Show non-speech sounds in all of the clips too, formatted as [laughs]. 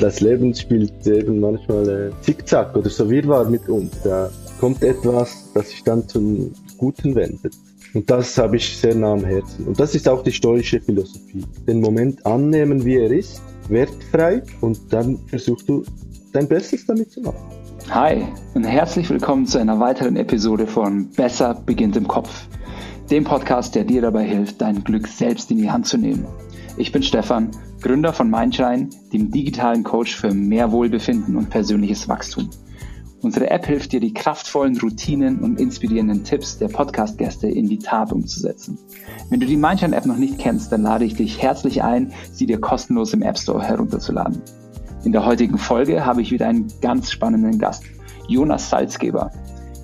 das Leben spielt eben manchmal äh, Zickzack oder so Wirrwarr mit uns. Da kommt etwas, das sich dann zum Guten wendet. Und das habe ich sehr nah am Herzen. Und das ist auch die stoische Philosophie. Den Moment annehmen, wie er ist, wertfrei und dann versuchst du dein Bestes damit zu machen. Hi und herzlich willkommen zu einer weiteren Episode von Besser beginnt im Kopf, dem Podcast, der dir dabei hilft, dein Glück selbst in die Hand zu nehmen. Ich bin Stefan, Gründer von Mindshine, dem digitalen Coach für mehr Wohlbefinden und persönliches Wachstum. Unsere App hilft dir, die kraftvollen Routinen und inspirierenden Tipps der Podcast-Gäste in die Tat umzusetzen. Wenn du die Mindshine-App noch nicht kennst, dann lade ich dich herzlich ein, sie dir kostenlos im App Store herunterzuladen. In der heutigen Folge habe ich wieder einen ganz spannenden Gast, Jonas Salzgeber.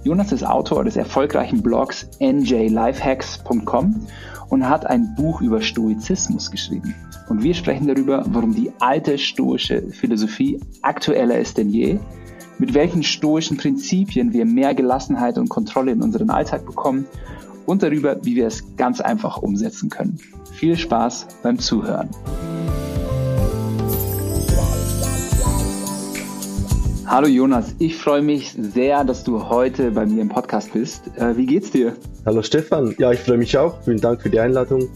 Jonas ist Autor des erfolgreichen Blogs njlifehacks.com und hat ein Buch über Stoizismus geschrieben. Und wir sprechen darüber, warum die alte stoische Philosophie aktueller ist denn je, mit welchen stoischen Prinzipien wir mehr Gelassenheit und Kontrolle in unseren Alltag bekommen und darüber, wie wir es ganz einfach umsetzen können. Viel Spaß beim Zuhören. Hallo Jonas, ich freue mich sehr, dass du heute bei mir im Podcast bist. Äh, wie geht's dir? Hallo Stefan, ja, ich freue mich auch. Vielen Dank für die Einladung.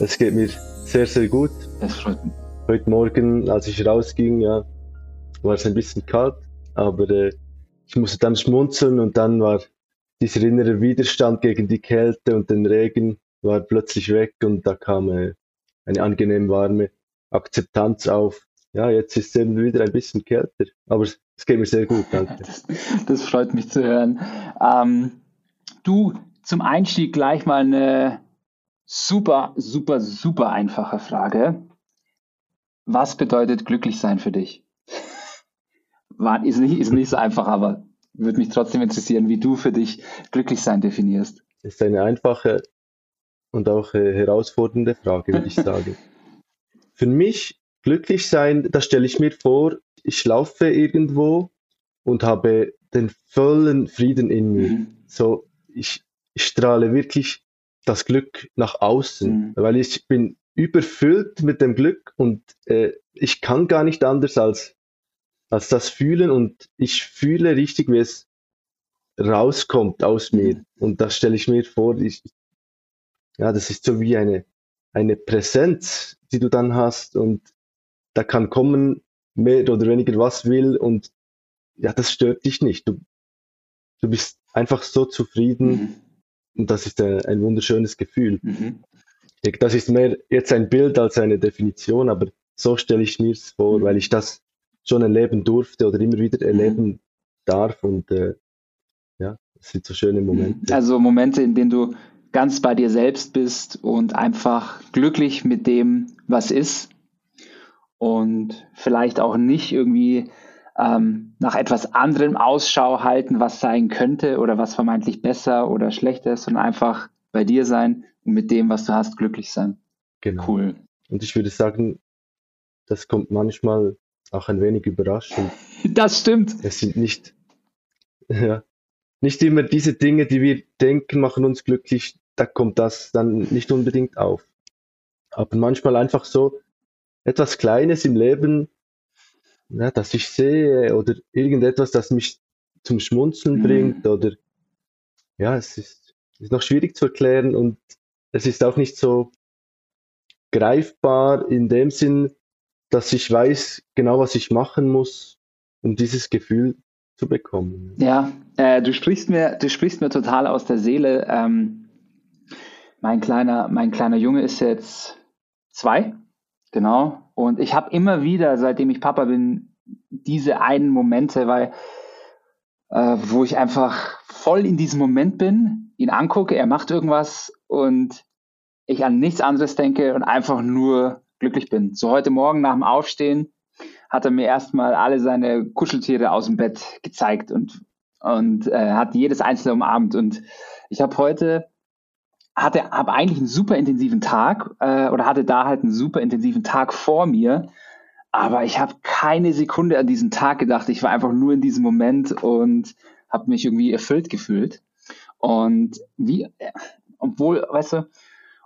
Es geht mir sehr, sehr gut. Es freut mich. Heute Morgen, als ich rausging, ja, war es ein bisschen kalt, aber äh, ich musste dann schmunzeln und dann war dieser innere Widerstand gegen die Kälte und den Regen war plötzlich weg und da kam äh, eine angenehm warme Akzeptanz auf. Ja, jetzt ist es eben wieder ein bisschen kälter, aber es geht mir sehr gut, [laughs] danke. Das, das freut mich zu hören. Ähm, du, zum Einstieg gleich mal eine super, super, super einfache Frage. Was bedeutet glücklich sein für dich? [laughs] War, ist, nicht, ist nicht so einfach, aber würde mich trotzdem interessieren, wie du für dich glücklich sein definierst. Das ist eine einfache und auch äh, herausfordernde Frage, würde ich [laughs] sagen. für mich glücklich sein, da stelle ich mir vor, ich laufe irgendwo und habe den vollen Frieden in mir. Mhm. So, ich, ich strahle wirklich das Glück nach außen, mhm. weil ich bin überfüllt mit dem Glück und äh, ich kann gar nicht anders als, als das fühlen und ich fühle richtig, wie es rauskommt aus mir. Mhm. Und das stelle ich mir vor, ich, ja, das ist so wie eine, eine Präsenz, die du dann hast und da kann kommen mehr oder weniger was will und ja, das stört dich nicht. Du, du bist einfach so zufrieden mhm. und das ist ein, ein wunderschönes Gefühl. Mhm. Ich denke, das ist mehr jetzt ein Bild als eine Definition, aber so stelle ich mir es vor, mhm. weil ich das schon erleben durfte oder immer wieder erleben mhm. darf und äh, ja, das sind so schöne Momente. Also Momente, in denen du ganz bei dir selbst bist und einfach glücklich mit dem, was ist und vielleicht auch nicht irgendwie ähm, nach etwas anderem Ausschau halten, was sein könnte oder was vermeintlich besser oder schlechter ist, sondern einfach bei dir sein und mit dem, was du hast, glücklich sein. Genau. Cool. Und ich würde sagen, das kommt manchmal auch ein wenig überraschend. [laughs] Das stimmt. Es sind nicht, [laughs] ja, nicht immer diese Dinge, die wir denken, machen uns glücklich, da kommt das dann nicht unbedingt auf. Aber manchmal einfach so, etwas Kleines im Leben, ja, das ich sehe oder irgendetwas, das mich zum Schmunzeln mhm. bringt oder ja, es ist, ist noch schwierig zu erklären und es ist auch nicht so greifbar in dem Sinn, dass ich weiß genau, was ich machen muss, um dieses Gefühl zu bekommen. Ja, äh, du sprichst mir, du sprichst mir total aus der Seele. Ähm, mein kleiner, mein kleiner Junge ist jetzt zwei Genau. Und ich habe immer wieder, seitdem ich Papa bin, diese einen Momente, weil äh, wo ich einfach voll in diesem Moment bin, ihn angucke, er macht irgendwas und ich an nichts anderes denke und einfach nur glücklich bin. So heute Morgen nach dem Aufstehen hat er mir erstmal alle seine Kuscheltiere aus dem Bett gezeigt und, und äh, hat jedes einzelne umarmt. Und ich habe heute hatte, habe eigentlich einen super intensiven Tag äh, oder hatte da halt einen super intensiven Tag vor mir. Aber ich habe keine Sekunde an diesen Tag gedacht. Ich war einfach nur in diesem Moment und habe mich irgendwie erfüllt gefühlt. Und wie, obwohl, weißt du,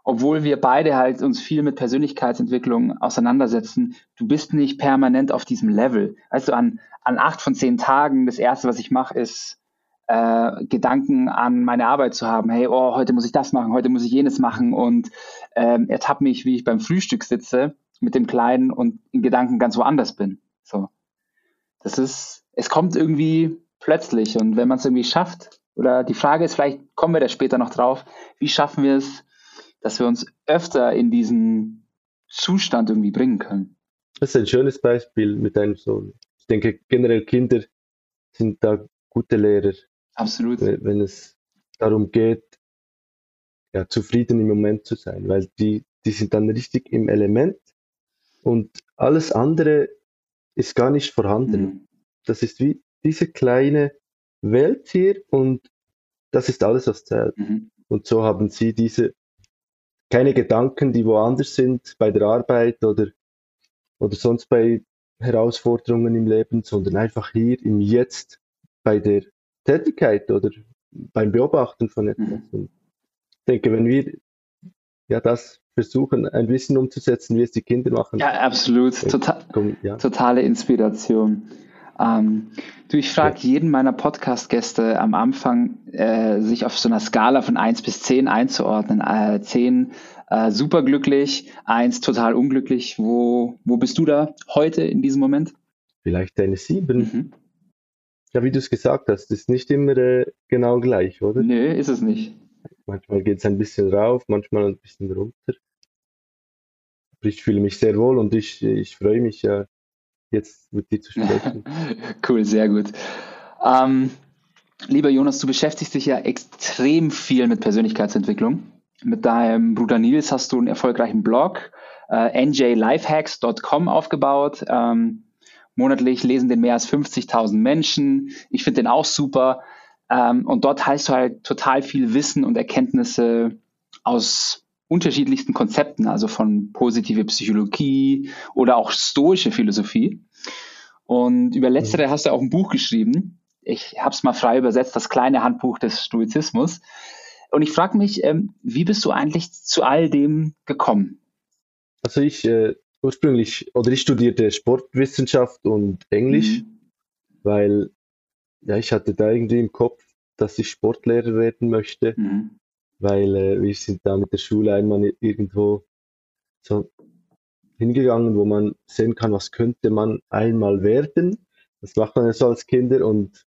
obwohl wir beide halt uns viel mit Persönlichkeitsentwicklung auseinandersetzen, du bist nicht permanent auf diesem Level. Weißt du, an, an acht von zehn Tagen, das erste, was ich mache, ist äh, Gedanken an meine Arbeit zu haben. Hey, oh, heute muss ich das machen, heute muss ich jenes machen und ähm, ertappe mich, wie ich beim Frühstück sitze mit dem Kleinen und in Gedanken ganz woanders bin. So. Das ist, es kommt irgendwie plötzlich und wenn man es irgendwie schafft, oder die Frage ist, vielleicht kommen wir da später noch drauf, wie schaffen wir es, dass wir uns öfter in diesen Zustand irgendwie bringen können? Das ist ein schönes Beispiel mit deinem Sohn. Ich denke, generell Kinder sind da gute Lehrer. Absolut. Wenn es darum geht, ja, zufrieden im Moment zu sein, weil die, die sind dann richtig im Element und alles andere ist gar nicht vorhanden. Mhm. Das ist wie diese kleine Welt hier und das ist alles, was zählt. Mhm. Und so haben sie diese keine Gedanken, die woanders sind, bei der Arbeit oder, oder sonst bei Herausforderungen im Leben, sondern einfach hier im Jetzt bei der Tätigkeit oder beim Beobachten von etwas. Mhm. Und ich denke, wenn wir ja das versuchen, ein bisschen umzusetzen, wie es die Kinder machen. Ja, absolut. Total, ja. Totale Inspiration. Ähm, du, ich frage ja. jeden meiner Podcast-Gäste am Anfang, äh, sich auf so einer Skala von 1 bis 10 einzuordnen. Äh, 10 äh, superglücklich, 1 total unglücklich. Wo, wo bist du da heute in diesem Moment? Vielleicht eine 7. Mhm. Ja, wie du es gesagt hast, ist nicht immer äh, genau gleich, oder? Nö, ist es nicht. Manchmal geht es ein bisschen rauf, manchmal ein bisschen runter. Ich fühle mich sehr wohl und ich, ich freue mich ja, jetzt mit dir zu sprechen. [laughs] cool, sehr gut. Ähm, lieber Jonas, du beschäftigst dich ja extrem viel mit Persönlichkeitsentwicklung. Mit deinem Bruder Nils hast du einen erfolgreichen Blog, äh, njlifehacks.com aufgebaut. Ähm, monatlich lesen den mehr als 50.000 Menschen. Ich finde den auch super. Ähm, und dort heißt du halt total viel Wissen und Erkenntnisse aus unterschiedlichsten Konzepten, also von positive Psychologie oder auch stoische Philosophie. Und über letztere hast du auch ein Buch geschrieben. Ich habe es mal frei übersetzt, das kleine Handbuch des Stoizismus. Und ich frage mich, ähm, wie bist du eigentlich zu all dem gekommen? Also ich äh, ursprünglich, oder ich studierte Sportwissenschaft und Englisch, mhm. weil ja, ich hatte da irgendwie im Kopf, dass ich Sportlehrer werden möchte, mhm. weil äh, wir sind da mit der Schule einmal irgendwo so hingegangen, wo man sehen kann, was könnte man einmal werden. Das macht man ja so als Kinder und,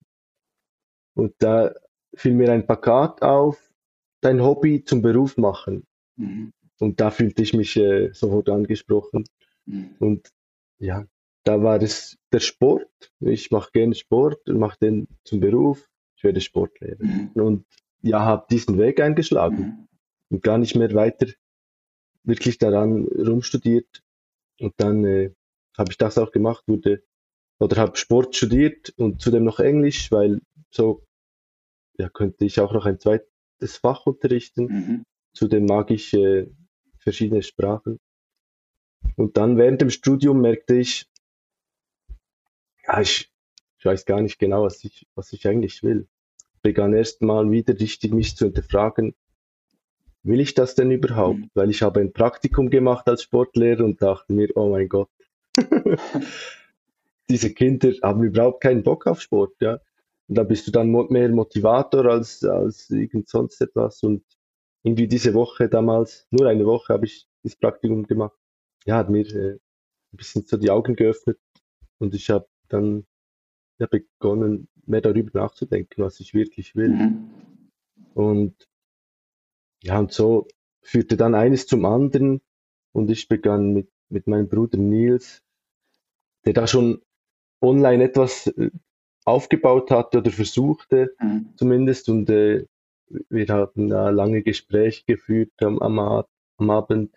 und da fiel mir ein Plakat auf, dein Hobby zum Beruf machen. Mhm. Und da fühlte ich mich äh, sofort angesprochen. Mhm. Und ja, da war es der Sport. Ich mache gerne Sport und mache den zum Beruf. Ich werde Sportlehrer. Mhm. Und ja, habe diesen Weg eingeschlagen mhm. und gar nicht mehr weiter wirklich daran rumstudiert. Und dann äh, habe ich das auch gemacht, wurde oder habe Sport studiert und zudem noch Englisch, weil so ja, könnte ich auch noch ein zweites Fach unterrichten. Mhm. Zudem mag ich äh, verschiedene Sprachen. Und dann während dem Studium merkte ich, ja, ich, ich weiß gar nicht genau, was ich, was ich eigentlich will. Begann erst mal wieder richtig mich zu hinterfragen, will ich das denn überhaupt? Mhm. Weil ich habe ein Praktikum gemacht als Sportlehrer und dachte mir, oh mein Gott, [laughs] diese Kinder haben überhaupt keinen Bock auf Sport, ja. Und da bist du dann mehr Motivator als, als irgend sonst etwas. Und irgendwie diese Woche damals, nur eine Woche habe ich das Praktikum gemacht. Ja, hat mir äh, ein bisschen so die Augen geöffnet und ich habe dann ja, begonnen, mehr darüber nachzudenken, was ich wirklich will. Mhm. Und ja, und so führte dann eines zum anderen und ich begann mit, mit meinem Bruder Nils, der da schon online etwas äh, aufgebaut hatte oder versuchte mhm. zumindest und äh, wir hatten da lange Gespräche geführt am, am, am Abend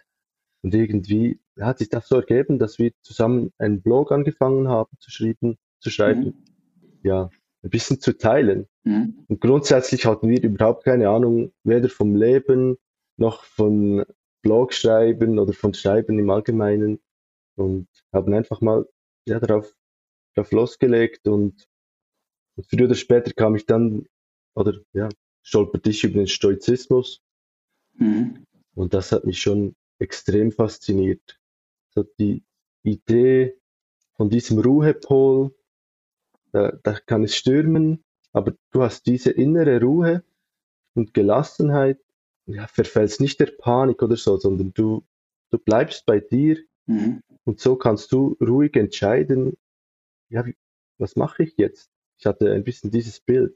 und irgendwie hat sich das so ergeben, dass wir zusammen einen Blog angefangen haben zu schreiben, zu schreiben, mhm. ja, ein bisschen zu teilen. Mhm. Und grundsätzlich hatten wir überhaupt keine Ahnung, weder vom Leben noch von Blog schreiben oder von Schreiben im Allgemeinen und haben einfach mal ja, darauf, darauf losgelegt und, und früher oder später kam ich dann, oder ja, stolperte ich über den Stoizismus. Mhm. Und das hat mich schon extrem fasziniert. So die Idee von diesem Ruhepol, da, da kann es stürmen, aber du hast diese innere Ruhe und Gelassenheit, ja, verfällst nicht der Panik oder so, sondern du, du bleibst bei dir mhm. und so kannst du ruhig entscheiden, ja, wie, was mache ich jetzt? Ich hatte ein bisschen dieses Bild,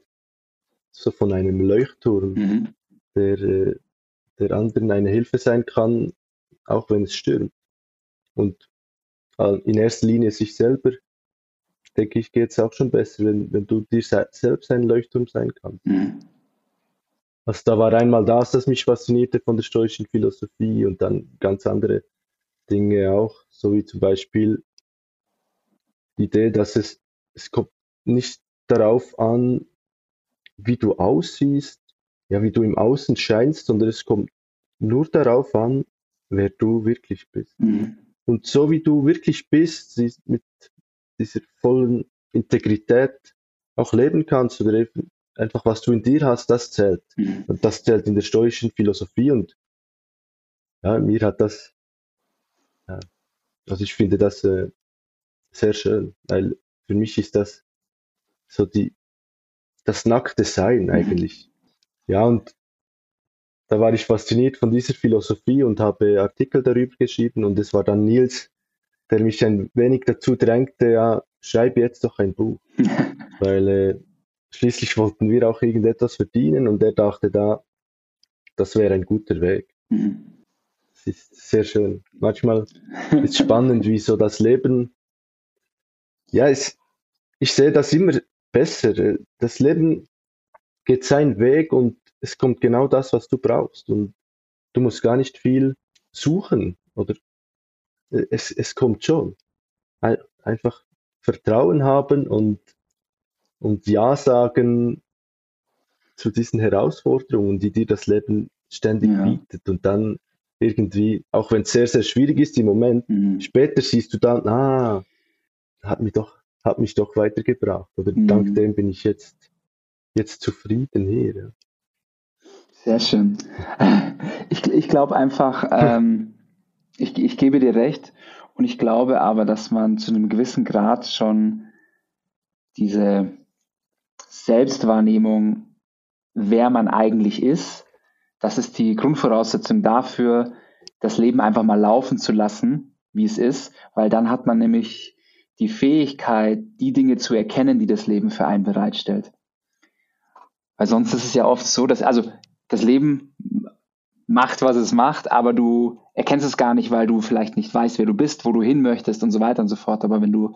so von einem Leuchtturm, mhm. der, äh, der anderen eine Hilfe sein kann, auch wenn es stürmt. Und äh, in erster Linie sich selber, denke ich, geht es auch schon besser, wenn, wenn du dir selbst ein Leuchtturm sein kannst. Mhm. Also da war einmal das, das mich faszinierte von der stoischen Philosophie und dann ganz andere Dinge auch, so wie zum Beispiel die Idee, dass es, es kommt nicht darauf an, wie du aussiehst, ja, wie du im Außen scheinst, sondern es kommt nur darauf an, wer du wirklich bist. Mhm. Und so wie du wirklich bist, mit dieser vollen Integrität auch leben kannst oder eben einfach was du in dir hast, das zählt. Mhm. Und das zählt in der stoischen Philosophie und ja, mir hat das, ja, also ich finde das äh, sehr schön, weil für mich ist das so die, das nackte Sein mhm. eigentlich. Ja, und da war ich fasziniert von dieser Philosophie und habe Artikel darüber geschrieben und es war dann Nils, der mich ein wenig dazu drängte, ja, schreib jetzt doch ein Buch. [laughs] Weil äh, schließlich wollten wir auch irgendetwas verdienen und er dachte da, das wäre ein guter Weg. Mhm. Es ist sehr schön. Manchmal ist es spannend, wie so das Leben, ja, es, ich sehe das immer besser. Das Leben geht seinen Weg und es kommt genau das, was du brauchst. Und du musst gar nicht viel suchen oder es, es kommt schon. Einfach Vertrauen haben und, und Ja sagen zu diesen Herausforderungen, die dir das Leben ständig ja. bietet. Und dann irgendwie, auch wenn es sehr, sehr schwierig ist im Moment, mhm. später siehst du dann, ah, hat mich doch, hat mich doch weitergebracht. Oder mhm. dank dem bin ich jetzt, jetzt zufrieden hier. Sehr schön. Ich, ich glaube einfach, ähm, ich, ich gebe dir recht und ich glaube aber, dass man zu einem gewissen Grad schon diese Selbstwahrnehmung, wer man eigentlich ist, das ist die Grundvoraussetzung dafür, das Leben einfach mal laufen zu lassen, wie es ist, weil dann hat man nämlich die Fähigkeit, die Dinge zu erkennen, die das Leben für einen bereitstellt. Weil sonst ist es ja oft so, dass, also das Leben macht, was es macht, aber du erkennst es gar nicht, weil du vielleicht nicht weißt, wer du bist, wo du hin möchtest und so weiter und so fort. Aber wenn du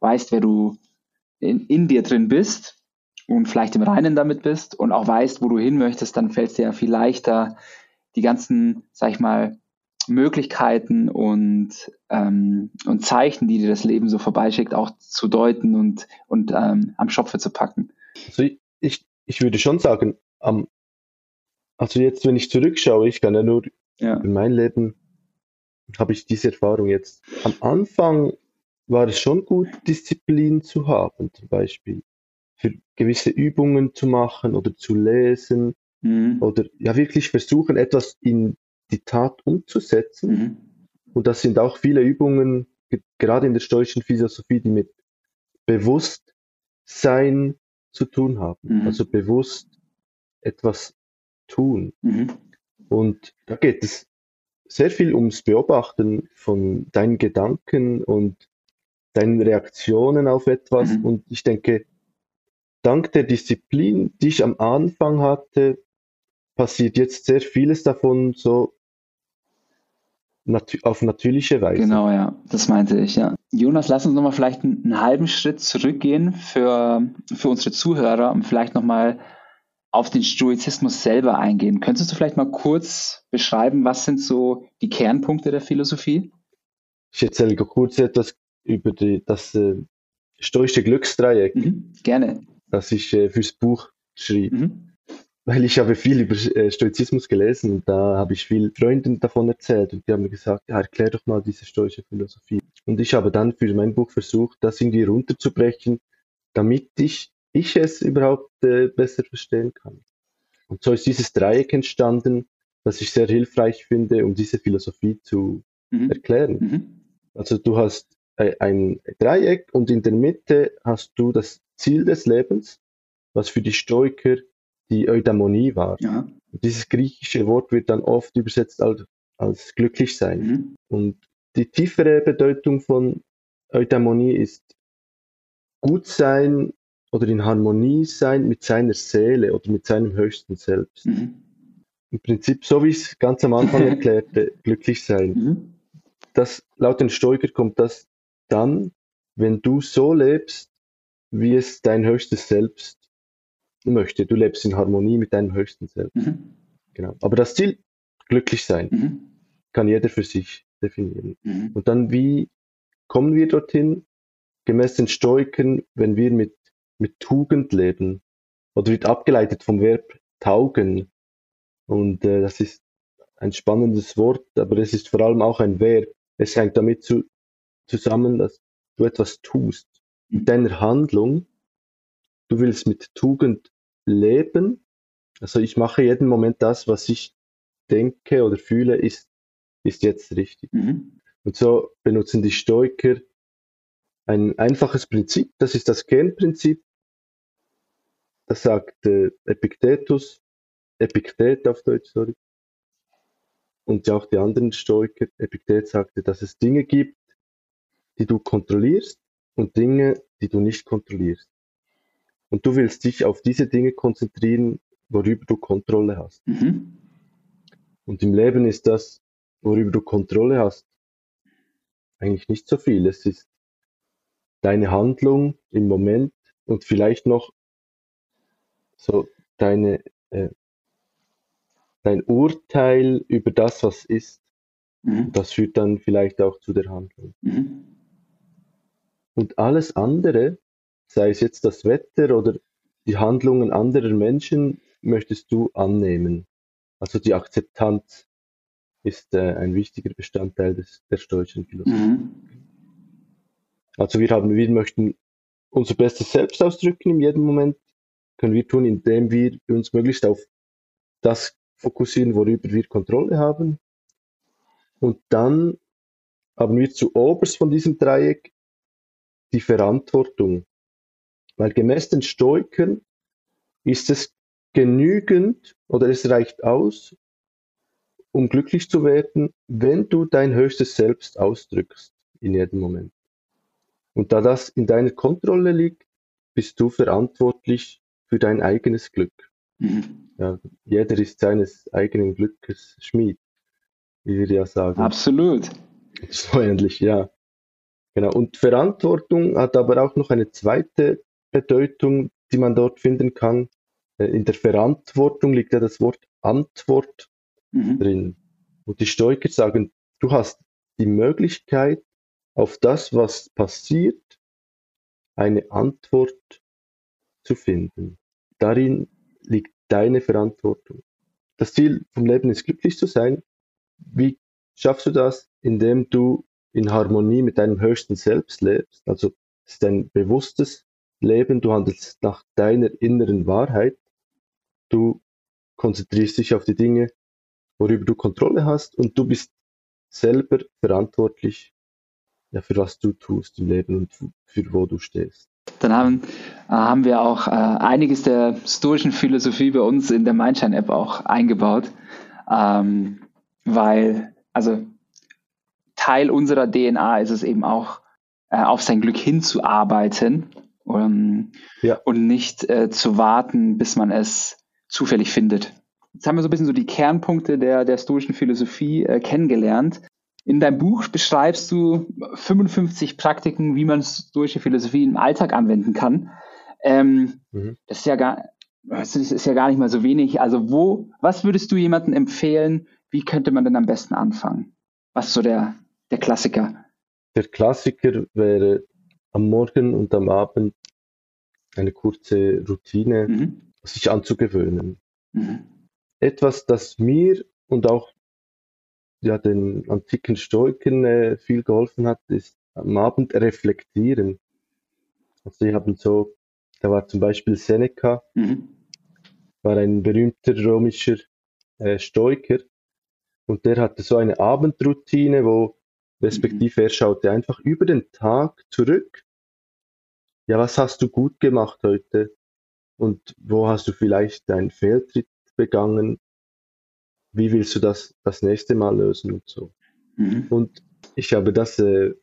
weißt, wer du in, in dir drin bist und vielleicht im Reinen damit bist und auch weißt, wo du hin möchtest, dann fällt es dir ja viel leichter, die ganzen, sag ich mal, Möglichkeiten und, ähm, und Zeichen, die dir das Leben so vorbeischickt, auch zu deuten und, und ähm, am Schopfe zu packen. Also ich, ich würde schon sagen, am also jetzt, wenn ich zurückschaue, ich kann ja nur ja. in mein Leben, habe ich diese Erfahrung jetzt. Am Anfang war es schon gut, Disziplin zu haben, zum Beispiel für gewisse Übungen zu machen oder zu lesen mhm. oder ja wirklich versuchen, etwas in die Tat umzusetzen. Mhm. Und das sind auch viele Übungen, gerade in der stoischen Philosophie, die mit Bewusstsein zu tun haben. Mhm. Also bewusst etwas tun. Mhm. Und da geht es sehr viel ums Beobachten von deinen Gedanken und deinen Reaktionen auf etwas. Mhm. Und ich denke, dank der Disziplin, die ich am Anfang hatte, passiert jetzt sehr vieles davon so nat auf natürliche Weise. Genau, ja, das meinte ich, ja. Jonas, lass uns nochmal vielleicht einen, einen halben Schritt zurückgehen für, für unsere Zuhörer und vielleicht nochmal auf den Stoizismus selber eingehen. Könntest du vielleicht mal kurz beschreiben, was sind so die Kernpunkte der Philosophie? Ich erzähle kurz etwas über die, das äh, stoische Glücksdreieck. Mhm, gerne. Das ich äh, fürs Buch schrieb. Mhm. Weil ich habe viel über äh, Stoizismus gelesen und da habe ich viel Freunden davon erzählt und die haben mir gesagt, ja, erklär doch mal diese stoische Philosophie. Und ich habe dann für mein Buch versucht, das irgendwie runterzubrechen, damit ich ich es überhaupt äh, besser verstehen kann. Und so ist dieses Dreieck entstanden, das ich sehr hilfreich finde, um diese Philosophie zu Mhm. erklären. Mhm. Also du hast äh, ein Dreieck und in der Mitte hast du das Ziel des Lebens, was für die Stoiker die Eudaimonie war. Ja. Dieses griechische Wort wird dann oft übersetzt als, als glücklich sein. Mhm. Und die tiefere Bedeutung von Eudaimonie ist gut sein oder in Harmonie sein mit seiner Seele oder mit seinem höchsten Selbst. Mhm. Im Prinzip, so wie ich es ganz am Anfang [laughs] erklärte, glücklich sein. Mhm. Das, laut den Stoiker kommt das dann, wenn du so lebst, wie es dein höchstes Selbst möchte. Du lebst in Harmonie mit deinem höchsten Selbst. Mhm. Genau. Aber das Ziel, glücklich sein, Mhm. kann jeder für sich definieren. Mhm. Und dann, wie kommen wir dorthin? Gemäß den Stoikern, wenn wir mit, mit Tugend leben, oder wird abgeleitet vom Verb taugen. Und äh, das ist ein spannendes Wort, aber es ist vor allem auch ein Verb. Es hängt damit zu, zusammen, dass du etwas tust. Mit deiner Handlung, du willst mit Tugend leben. Also ich mache jeden Moment das, was ich denke oder fühle, ist, ist jetzt richtig. Mhm. Und so benutzen die Stoiker ein einfaches Prinzip, das ist das Kernprinzip. Das sagt äh, Epictetus, Epiktet auf Deutsch, sorry. Und ja auch die anderen Stoiker. Epiktet sagte, dass es Dinge gibt, die du kontrollierst und Dinge, die du nicht kontrollierst. Und du willst dich auf diese Dinge konzentrieren, worüber du Kontrolle hast. Mhm. Und im Leben ist das, worüber du Kontrolle hast, eigentlich nicht so viel. Es ist deine Handlung im Moment und vielleicht noch so deine, äh, dein Urteil über das, was ist. Mhm. Das führt dann vielleicht auch zu der Handlung. Mhm. Und alles andere, sei es jetzt das Wetter oder die Handlungen anderer Menschen, möchtest du annehmen. Also die Akzeptanz ist äh, ein wichtiger Bestandteil des, der stoischen Philosophie. Mhm. Also wir haben, wir möchten unser bestes Selbst ausdrücken in jedem Moment, können wir tun, indem wir uns möglichst auf das fokussieren, worüber wir Kontrolle haben. Und dann haben wir zu oberst von diesem Dreieck die Verantwortung. Weil gemäß den Stoikern ist es genügend oder es reicht aus, um glücklich zu werden, wenn du dein höchstes Selbst ausdrückst in jedem Moment. Und da das in deiner Kontrolle liegt, bist du verantwortlich für dein eigenes Glück. Mhm. Ja, jeder ist seines eigenen Glückes Schmied, wie wir ja sagen. Absolut. [laughs] So ähnlich, ja. Genau. Und Verantwortung hat aber auch noch eine zweite Bedeutung, die man dort finden kann. Äh, In der Verantwortung liegt ja das Wort Antwort Mhm. drin. Und die Stoiker sagen, du hast die Möglichkeit, auf das, was passiert, eine Antwort zu finden. Darin liegt deine Verantwortung. Das Ziel vom Leben ist glücklich zu sein. Wie schaffst du das? Indem du in Harmonie mit deinem höchsten Selbst lebst. Also es ist ein bewusstes Leben. Du handelst nach deiner inneren Wahrheit. Du konzentrierst dich auf die Dinge, worüber du Kontrolle hast und du bist selber verantwortlich ja, für was du tust im Leben und für wo du stehst. Dann haben, äh, haben wir auch äh, einiges der stoischen Philosophie bei uns in der Mindshine-App auch eingebaut, ähm, weil, also Teil unserer DNA ist es eben auch, äh, auf sein Glück hinzuarbeiten ähm, Ja. und nicht äh, zu warten, bis man es zufällig findet. Jetzt haben wir so ein bisschen so die Kernpunkte der, der stoischen Philosophie äh, kennengelernt. In deinem Buch beschreibst du 55 Praktiken, wie man stoische Philosophie im Alltag anwenden kann. Ähm, Mhm. Das ist ja gar, das ist ja gar nicht mal so wenig. Also wo, was würdest du jemandem empfehlen? Wie könnte man denn am besten anfangen? Was ist so der, der Klassiker? Der Klassiker wäre am Morgen und am Abend eine kurze Routine, Mhm. sich anzugewöhnen. Mhm. Etwas, das mir und auch ja, den antiken Stoikern äh, viel geholfen hat, ist am Abend reflektieren. Also die haben so, da war zum Beispiel Seneca, Mhm. war ein berühmter römischer äh, Stoiker und der hatte so eine Abendroutine, wo respektive er schaute einfach über den Tag zurück. Ja, was hast du gut gemacht heute? Und wo hast du vielleicht einen Fehltritt begangen? Wie willst du das das nächste Mal lösen und so? Mhm. Und ich habe das äh,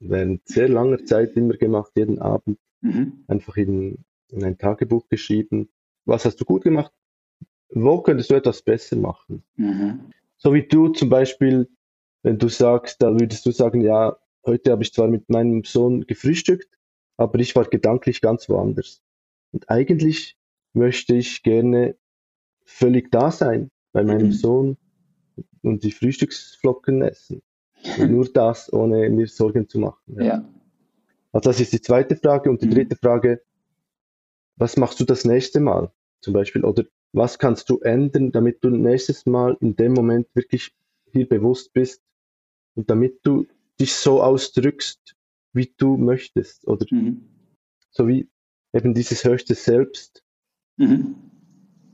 während sehr langer Zeit immer gemacht, jeden Abend Mhm. einfach in, in ein Tagebuch geschrieben. Was hast du gut gemacht? Wo könntest du etwas besser machen? Mhm. So wie du zum Beispiel, wenn du sagst, da würdest du sagen, ja, heute habe ich zwar mit meinem Sohn gefrühstückt, aber ich war gedanklich ganz woanders. Und eigentlich möchte ich gerne völlig da sein bei meinem Mhm. Sohn und die Frühstücksflocken essen. Und nur das, ohne mir Sorgen zu machen. Ja. Ja. Also das ist die zweite Frage. Und die Mhm. dritte Frage, was machst du das nächste Mal zum Beispiel? Oder was kannst du ändern, damit du nächstes Mal in dem Moment wirklich hier bewusst bist und damit du dich so ausdrückst, wie du möchtest? Oder Mhm. so wie eben dieses höchste Selbst Mhm.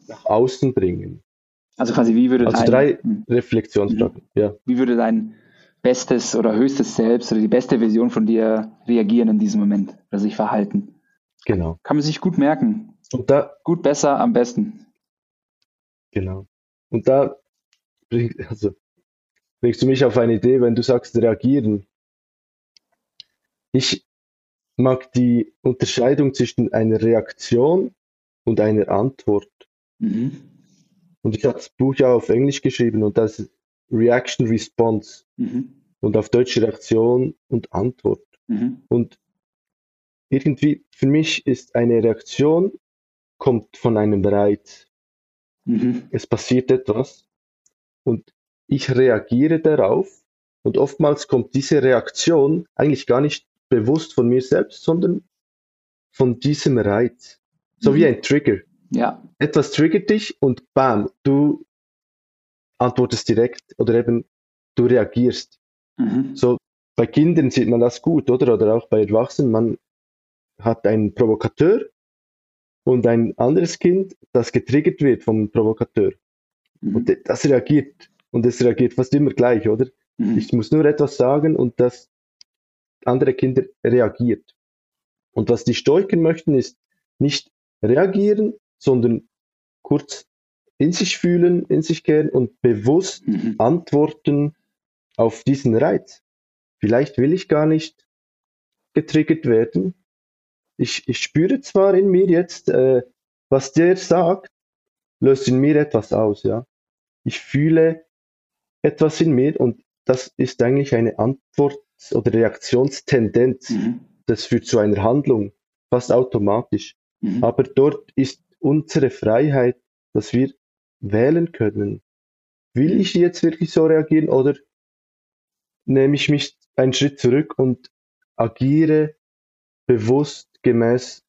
nach außen bringen. Also quasi, wie würde Also dein, drei Mhm. Reflexionsfragen. Ja, wie würde dein bestes oder höchstes Selbst oder die beste Version von dir reagieren in diesem Moment oder sich verhalten? genau. Kann man sich gut merken. Und da, Gut, besser, am besten. genau. Und da bring, also, bringst du mich auf eine Idee, wenn du sagst reagieren. Ich mag die Unterscheidung zwischen einer Reaktion und einer Antwort. Mhm. Und ich habe das Buch ja auf Englisch geschrieben und das ist Reaction Response Mhm. und auf Deutsch Reaktion und Antwort. Mhm. Und irgendwie für mich ist eine Reaktion kommt von einem Reiz. Mhm. Es passiert etwas und ich reagiere darauf und oftmals kommt diese Reaktion eigentlich gar nicht bewusst von mir selbst, sondern von diesem Reiz. So wie Mhm. ein Trigger. Ja. Etwas triggert dich und bam, du antwortest direkt oder eben du reagierst. Mhm. So bei Kindern sieht man das gut, oder? Oder auch bei Erwachsenen. Man hat einen Provokateur und ein anderes Kind, das getriggert wird vom Provokateur. Mhm. Und das reagiert. Und es reagiert fast immer gleich, oder? Mhm. Ich muss nur etwas sagen und das andere Kinder reagiert. Und was die Stoiker möchten, ist nicht reagieren, sondern kurz in sich fühlen, in sich kehren und bewusst Mhm. antworten auf diesen Reiz. Vielleicht will ich gar nicht getriggert werden. Ich, ich spüre zwar in mir jetzt, äh, was der sagt, löst in mir etwas aus, ja. Ich fühle etwas in mir und das ist eigentlich eine Antwort oder Reaktionstendenz. Mhm. Das führt zu einer Handlung, fast automatisch. Mhm. Aber dort ist unsere Freiheit, dass wir wählen können. Will ich jetzt wirklich so reagieren oder nehme ich mich einen Schritt zurück und agiere bewusst gemäß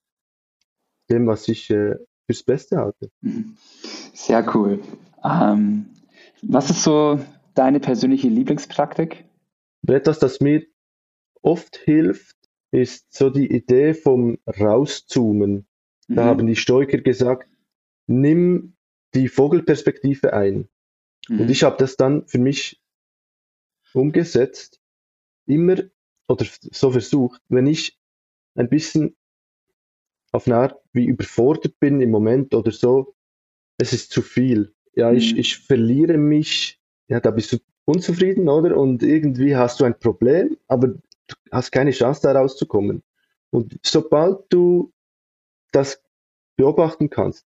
dem, was ich äh, fürs Beste halte? Sehr cool. Ähm, was ist so deine persönliche Lieblingspraktik? Etwas, das mir oft hilft, ist so die Idee vom Rauszoomen. Da Mhm. haben die Stoiker gesagt, nimm die Vogelperspektive ein. Mhm. Und ich habe das dann für mich umgesetzt, immer oder so versucht, wenn ich ein bisschen auf eine Art wie überfordert bin im Moment oder so, es ist zu viel. Ja, ich, Mhm. ich verliere mich, ja, da bist du unzufrieden, oder? Und irgendwie hast du ein Problem, aber du hast keine Chance, da rauszukommen. Und sobald du das beobachten kannst,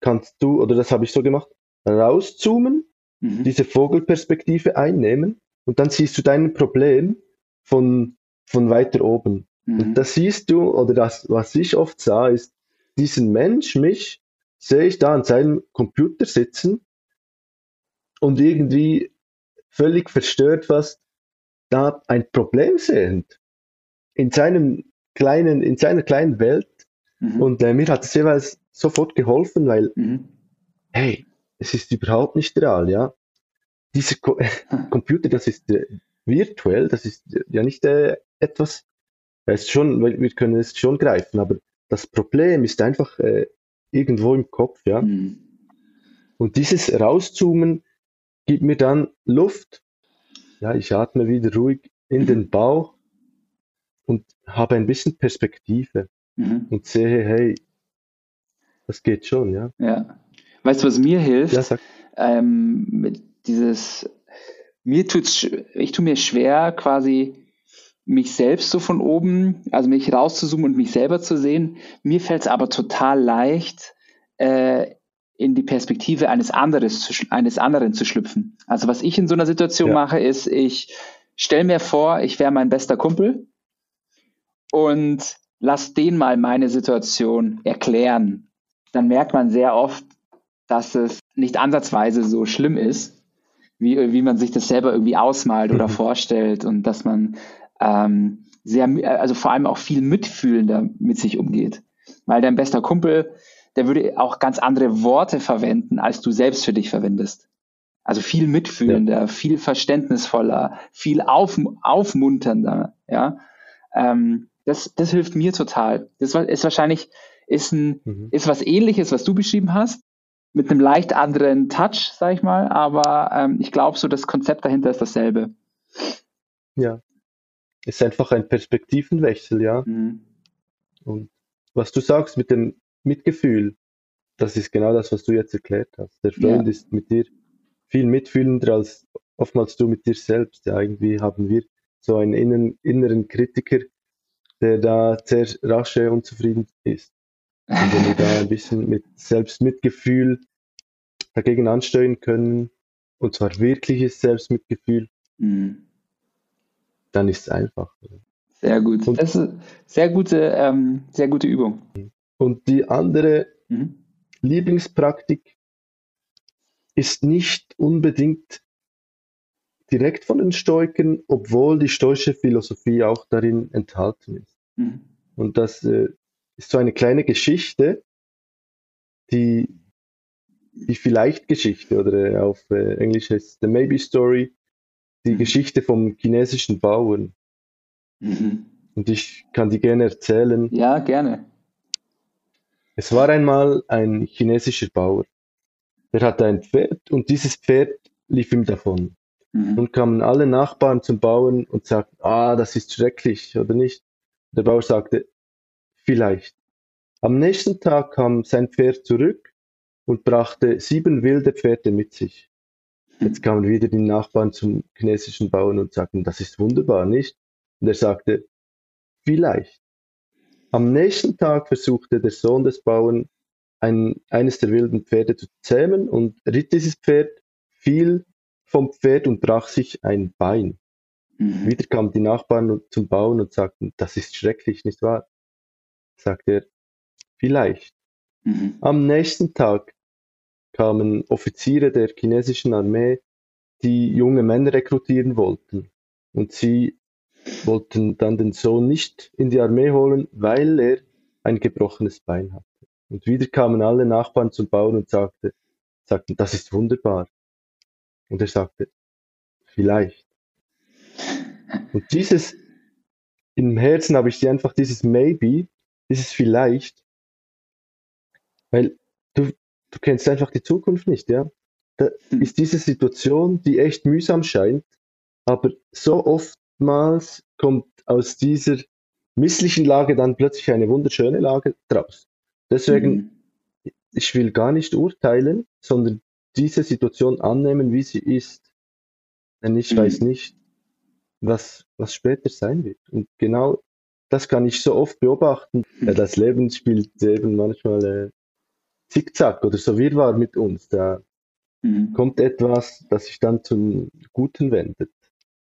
kannst du, oder das habe ich so gemacht, rauszoomen Mhm. diese Vogelperspektive einnehmen und dann siehst du dein Problem von, von weiter oben. Mhm. Und das siehst du, oder das, was ich oft sah, ist, diesen Mensch, mich, sehe ich da an seinem Computer sitzen und irgendwie völlig verstört fast da ein Problem sehend in seinem kleinen, in seiner kleinen Welt. Mhm. Und äh, mir hat es jeweils sofort geholfen, weil Mhm. hey, es ist überhaupt nicht real, ja. Dieser Co [laughs] Computer, das ist äh, virtuell, das ist äh, ja nicht äh, etwas, das ist schon, wir können es schon greifen, aber das Problem ist einfach äh, irgendwo im Kopf, ja. Mhm. Und dieses Rauszoomen gibt mir dann Luft. Ja, ich atme wieder ruhig in den Bauch und habe ein bisschen Perspektive Mhm. und sehe, hey, das geht schon, ja. Ja. Weißt du, was mir hilft? Ja, sag. Ähm, mit dieses, mir tut's, ich tue mir schwer, quasi mich selbst so von oben, also mich rauszuzoomen und mich selber zu sehen. Mir fällt es aber total leicht, äh, in die Perspektive eines, anderes eines anderen zu schlüpfen. Also was ich in so einer Situation Ja. mache, ist, ich stelle mir vor, ich wäre mein bester Kumpel und lass den mal meine Situation erklären. Dann merkt man sehr oft, dass es nicht ansatzweise so schlimm ist, wie, wie man sich das selber irgendwie ausmalt oder Mhm. vorstellt und dass man ähm, sehr, also vor allem auch viel mitfühlender mit sich umgeht. Weil dein bester Kumpel, der würde auch ganz andere Worte verwenden, als du selbst für dich verwendest. Also viel mitfühlender, viel verständnisvoller, viel auf, aufmunternder, ja. Ähm, das, das hilft mir total. Das ist wahrscheinlich, ist ein, Mhm. ist was ähnliches, was du beschrieben hast, mit einem leicht anderen Touch, sag ich mal, aber ähm, ich glaube, so das Konzept dahinter ist dasselbe. Ja. Ist einfach ein Perspektivenwechsel, ja. Mhm. Und was du sagst mit dem Mitgefühl, das ist genau das, was du jetzt erklärt hast. Der Freund Ja. ist mit dir viel mitfühlender als oftmals du mit dir selbst. Ja, irgendwie haben wir so einen inneren, inneren Kritiker, der da sehr rasch äh, unzufrieden ist. Und wenn wir da ein bisschen mit Selbstmitgefühl dagegen ansteuern können, und zwar wirkliches Selbstmitgefühl, Mhm. dann ist es einfach. Sehr gut. Und- Das ist sehr gute, ähm, sehr gute Übung. Und die andere Mhm. Lieblingspraktik ist nicht unbedingt direkt von den Stoikern, obwohl die stoische Philosophie auch darin enthalten ist. Mhm. Und das äh, ist so eine kleine Geschichte, die die Vielleicht-Geschichte oder äh, auf äh, Englisch heißt The Maybe Story, die Mhm. Geschichte vom chinesischen Bauern. Mhm. Und ich kann die gerne erzählen. Ja, gerne. Es war einmal ein chinesischer Bauer. Der hatte ein Pferd und dieses Pferd lief ihm davon. Mhm. Nun kamen alle Nachbarn zum Bauern und sagten, ah, das ist schrecklich, oder nicht? Der Bauer sagte, vielleicht. Am nächsten Tag kam sein Pferd zurück und brachte sieben wilde Pferde mit sich. Jetzt kamen wieder die Nachbarn zum chinesischen Bauern und sagten, das ist wunderbar, nicht? Und er sagte, vielleicht. Am nächsten Tag versuchte der Sohn des Bauern, ein, eines der wilden Pferde zu zähmen und ritt dieses Pferd, fiel vom Pferd und brach sich ein Bein. Mhm. Wieder kamen die Nachbarn zum Bauern und sagten, das ist schrecklich, nicht wahr? Sagte er, vielleicht. Mhm. Am nächsten Tag kamen Offiziere der chinesischen Armee, die junge Männer rekrutieren wollten. Und sie wollten dann den Sohn nicht in die Armee holen, weil er ein gebrochenes Bein hatte. Und wieder kamen alle Nachbarn zum Bauern und sagte, sagten, das ist wunderbar. Und er sagte, vielleicht. Und dieses, im Herzen habe ich die einfach dieses Maybe, dieses vielleicht, weil du, du kennst einfach die Zukunft nicht, ja. Da Hm. ist diese Situation, die echt mühsam scheint, aber so oftmals kommt aus dieser misslichen Lage dann plötzlich eine wunderschöne Lage draus. Deswegen, Mhm. ich will gar nicht urteilen, sondern diese Situation annehmen, wie sie ist. Denn ich Mhm. weiß nicht, was, was später sein wird. Und genau das kann ich so oft beobachten. Ja, das Leben spielt eben manchmal äh, Zickzack oder so Wirrwarr mit uns. Da Mhm. kommt etwas, das sich dann zum Guten wendet.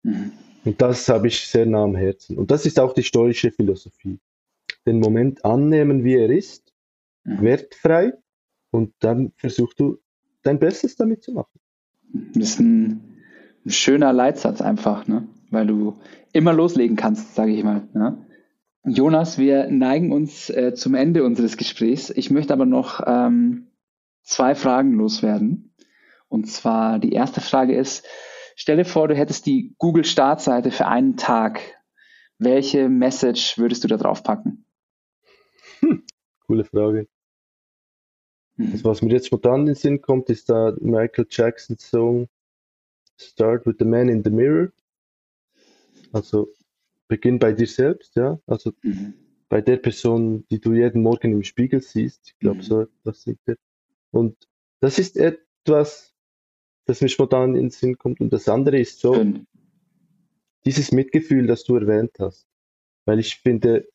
Mhm. Und das habe ich sehr nah am Herzen. Und das ist auch die stoische Philosophie. Den Moment annehmen, wie er ist, Mhm. wertfrei, und dann versuchst du dein Bestes damit zu machen. Das ist ein, ein schöner Leitsatz einfach, ne? weil du immer loslegen kannst, sage ich mal. Ne? Jonas, wir neigen uns äh, zum Ende unseres Gesprächs. Ich möchte aber noch ähm, zwei Fragen loswerden. Und zwar die erste Frage ist, stelle vor, du hättest die Google-Startseite für einen Tag. Welche Message würdest du da drauf packen? Coole Frage. Mhm. Also was mir jetzt spontan in den Sinn kommt, ist da Michael Jacksons Song Start with the Man in the Mirror. Also beginn bei dir selbst, ja. Also mhm. bei der Person, die du jeden Morgen im Spiegel siehst. Ich glaube, mhm. so etwas singt er. Und das ist etwas, das mir spontan in den Sinn kommt. Und das andere ist so, mhm. dieses Mitgefühl, das du erwähnt hast. Weil ich finde,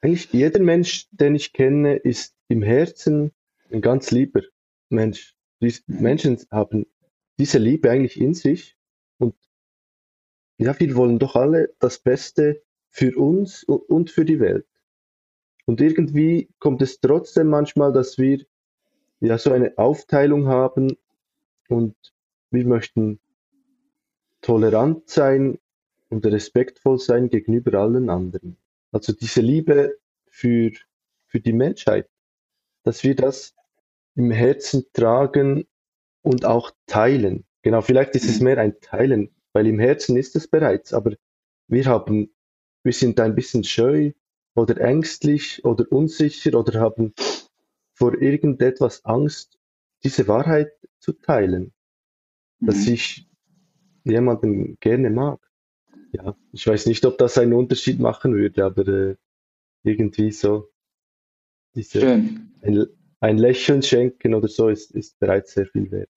eigentlich jeder Mensch, den ich kenne, ist im Herzen ganz lieber Mensch. Die Menschen haben diese Liebe eigentlich in sich und ja, wir wollen doch alle das Beste für uns und für die Welt. Und irgendwie kommt es trotzdem manchmal, dass wir ja so eine Aufteilung haben und wir möchten tolerant sein und respektvoll sein gegenüber allen anderen. Also diese Liebe für, für die Menschheit, dass wir das im Herzen tragen und auch teilen. Genau, vielleicht ist es mhm. mehr ein Teilen, weil im Herzen ist es bereits, aber wir haben, wir sind ein bisschen scheu oder ängstlich oder unsicher oder haben vor irgendetwas Angst, diese Wahrheit zu teilen, mhm. dass ich jemanden gerne mag. Ja, ich weiß nicht, ob das einen Unterschied machen würde, aber äh, irgendwie so diese, Schön. Ein, ein Lächeln schenken oder so ist, ist bereits sehr viel wert.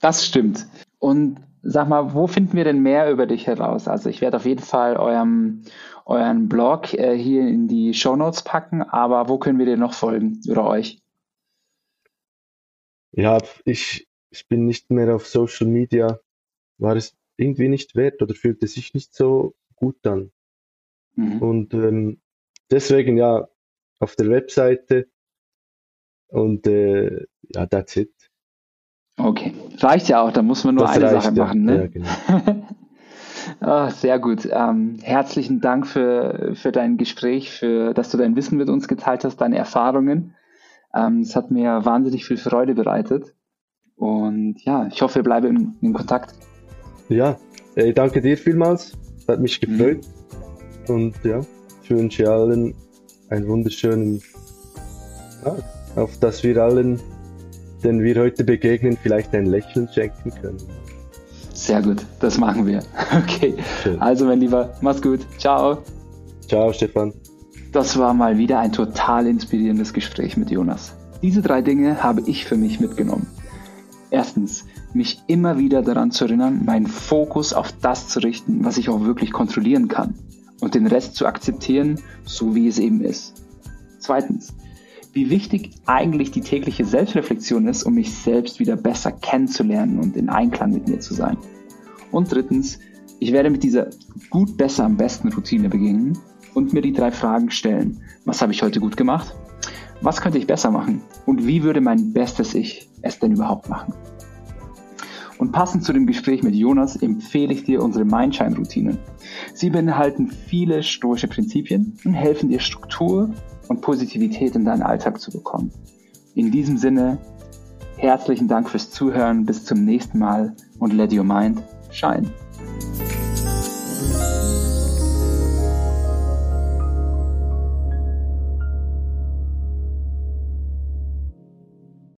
Das stimmt. Und sag mal, wo finden wir denn mehr über dich heraus? Also ich werde auf jeden Fall eurem, euren Blog äh, hier in die Show Notes packen, aber wo können wir dir noch folgen oder euch? Ja, ich, ich bin nicht mehr auf Social Media, war es irgendwie nicht wert oder fühlte sich nicht so gut an. Mhm. Und ähm, deswegen ja auf der Webseite und äh, ja, that's it. Okay, reicht ja auch, da muss man nur das eine Sache machen. Ne? Ja, genau. oh, [laughs] sehr gut. Ähm, herzlichen Dank für, für dein Gespräch, für dass du dein Wissen mit uns geteilt hast, deine Erfahrungen. Ähm, es hat mir wahnsinnig viel Freude bereitet. Und ja, ich hoffe, wir bleiben in, in Kontakt. Ja, äh, danke dir vielmals. Hat mich gefreut. Mhm. Und ja, ich wünsche allen einen wunderschönen Tag, auf dass wir allen, den wir heute begegnen, vielleicht ein Lächeln schenken können. Sehr gut, das machen wir. [laughs] Okay, Schön. also mein Lieber, mach's gut. Ciao. Ciao, Stefan. Das war mal wieder ein total inspirierendes Gespräch mit Jonas. Diese drei Dinge habe ich für mich mitgenommen. Erstens, mich immer wieder daran zu erinnern, meinen Fokus auf das zu richten, was ich auch wirklich kontrollieren kann und den Rest zu akzeptieren, so wie es eben ist. Zweitens, wie wichtig eigentlich die tägliche Selbstreflexion ist, um mich selbst wieder besser kennenzulernen und in Einklang mit mir zu sein. Und drittens, ich werde mit dieser gut, besser, am besten Routine beginnen und mir die drei Fragen stellen. Was habe ich heute gut gemacht? Was könnte ich besser machen? Und wie würde mein bestes Ich es denn überhaupt machen? Und passend zu dem Gespräch mit Jonas empfehle ich dir unsere Mindshine-Routinen. Sie beinhalten viele stoische Prinzipien und helfen dir Struktur und Positivität in deinen Alltag zu bekommen. In diesem Sinne, herzlichen Dank fürs Zuhören, bis zum nächsten Mal und let your mind shine.